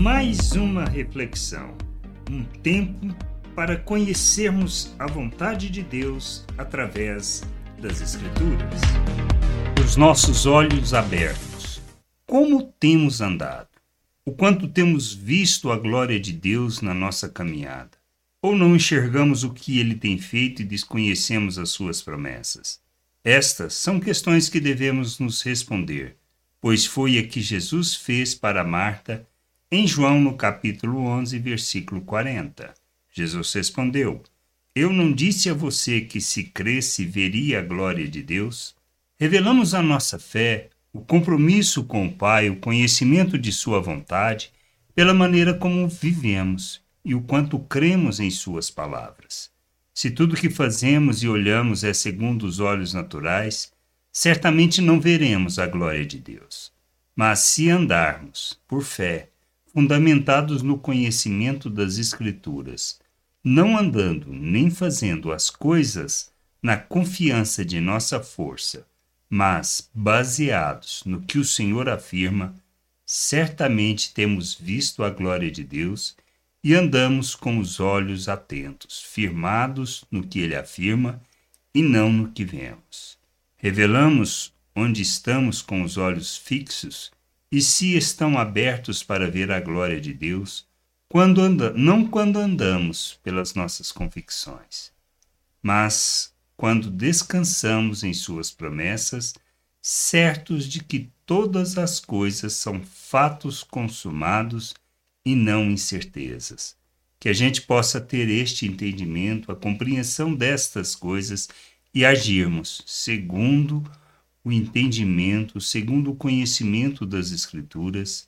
Mais uma reflexão, um tempo para conhecermos a vontade de Deus através das Escrituras. Os nossos olhos abertos. Como temos andado? O quanto temos visto a glória de Deus na nossa caminhada? Ou não enxergamos o que ele tem feito e desconhecemos as suas promessas? Estas são questões que devemos nos responder, pois foi a que Jesus fez para Marta em João, no capítulo 11, versículo 40, Jesus respondeu: Eu não disse a você que se cresce veria a glória de Deus? Revelamos a nossa fé, o compromisso com o Pai, o conhecimento de Sua vontade, pela maneira como vivemos e o quanto cremos em Suas palavras. Se tudo que fazemos e olhamos é segundo os olhos naturais, certamente não veremos a glória de Deus. Mas se andarmos por fé, fundamentados no conhecimento das Escrituras, não andando nem fazendo as coisas na confiança de nossa força, mas baseados no que o Senhor afirma, certamente temos visto a glória de Deus e andamos com os olhos atentos, firmados no que ele afirma e não no que vemos. Revelamos onde estamos com os olhos fixos e se estão abertos para ver a glória de Deus, quando anda, não quando andamos pelas nossas convicções, mas quando descansamos em Suas promessas, certos de que todas as coisas são fatos consumados e não incertezas. Que a gente possa ter este entendimento, a compreensão destas coisas e agirmos segundo o entendimento segundo o conhecimento das Escrituras,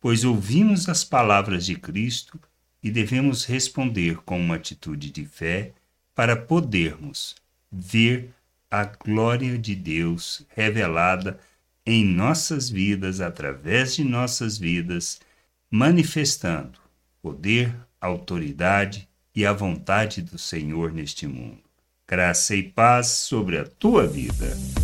pois ouvimos as palavras de Cristo e devemos responder com uma atitude de fé para podermos ver a glória de Deus revelada em nossas vidas, através de nossas vidas, manifestando poder, autoridade e a vontade do Senhor neste mundo. Graça e paz sobre a tua vida.